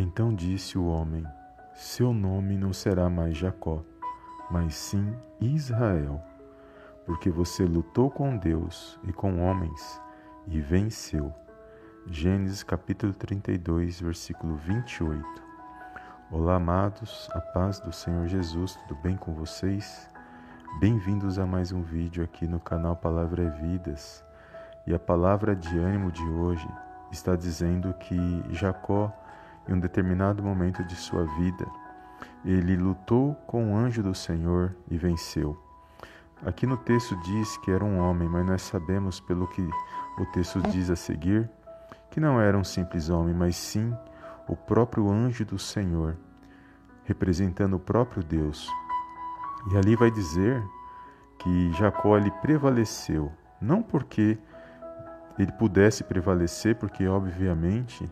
Então disse o homem: Seu nome não será mais Jacó, mas sim Israel, porque você lutou com Deus e com homens e venceu. Gênesis capítulo 32, versículo 28. Olá, amados, a paz do Senhor Jesus, tudo bem com vocês? Bem-vindos a mais um vídeo aqui no canal Palavra é Vidas. E a palavra de ânimo de hoje está dizendo que Jacó em um determinado momento de sua vida, ele lutou com o anjo do Senhor e venceu. Aqui no texto diz que era um homem, mas nós sabemos, pelo que o texto diz a seguir, que não era um simples homem, mas sim o próprio anjo do Senhor, representando o próprio Deus. E ali vai dizer que Jacó ele prevaleceu, não porque ele pudesse prevalecer, porque obviamente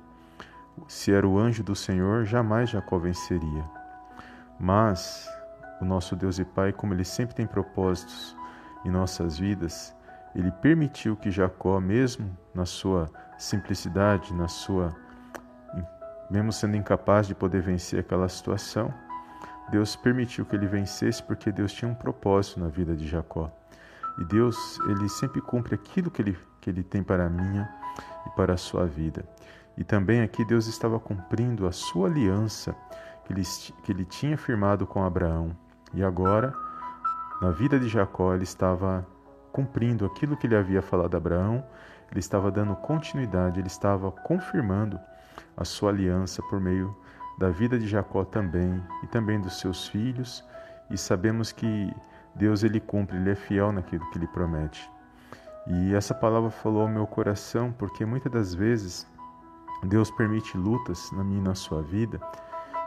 se era o anjo do Senhor, jamais Jacó venceria. Mas o nosso Deus e Pai, como Ele sempre tem propósitos em nossas vidas, Ele permitiu que Jacó, mesmo na sua simplicidade, na sua mesmo sendo incapaz de poder vencer aquela situação, Deus permitiu que ele vencesse porque Deus tinha um propósito na vida de Jacó. E Deus, ele sempre cumpre aquilo que ele, que ele tem para a minha e para a sua vida. E também aqui Deus estava cumprindo a sua aliança que ele, que ele tinha firmado com Abraão. E agora, na vida de Jacó, ele estava cumprindo aquilo que ele havia falado a Abraão, ele estava dando continuidade, ele estava confirmando a sua aliança por meio da vida de Jacó também e também dos seus filhos. E sabemos que Deus ele cumpre, ele é fiel naquilo que ele promete. E essa palavra falou ao meu coração porque muitas das vezes Deus permite lutas na minha e na sua vida,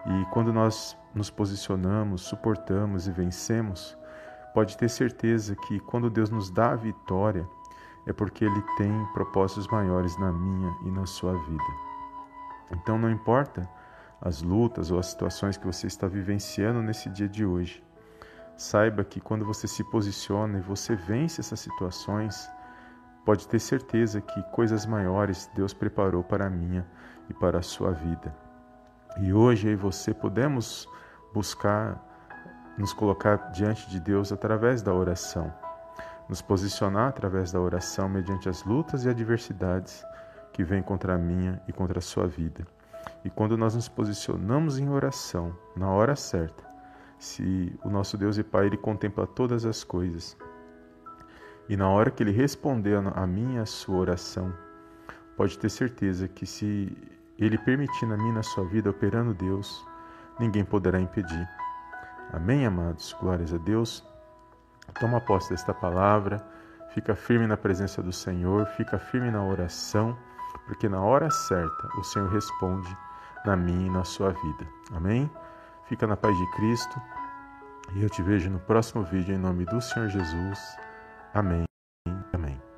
e quando nós nos posicionamos, suportamos e vencemos, pode ter certeza que quando Deus nos dá a vitória, é porque Ele tem propósitos maiores na minha e na sua vida. Então não importa as lutas ou as situações que você está vivenciando nesse dia de hoje, saiba que quando você se posiciona e você vence essas situações, pode ter certeza que coisas maiores Deus preparou para a minha e para a sua vida. E hoje eu e você podemos buscar nos colocar diante de Deus através da oração, nos posicionar através da oração mediante as lutas e adversidades que vêm contra a minha e contra a sua vida. E quando nós nos posicionamos em oração, na hora certa, se o nosso Deus e Pai ele contempla todas as coisas, e na hora que ele responder a minha a sua oração, pode ter certeza que se ele permitir na minha na sua vida operando Deus, ninguém poderá impedir. Amém, amados? Glórias a Deus. Toma posse desta palavra, fica firme na presença do Senhor, fica firme na oração, porque na hora certa o Senhor responde na minha e na sua vida. Amém? Fica na paz de Cristo e eu te vejo no próximo vídeo em nome do Senhor Jesus. Amém. Amém.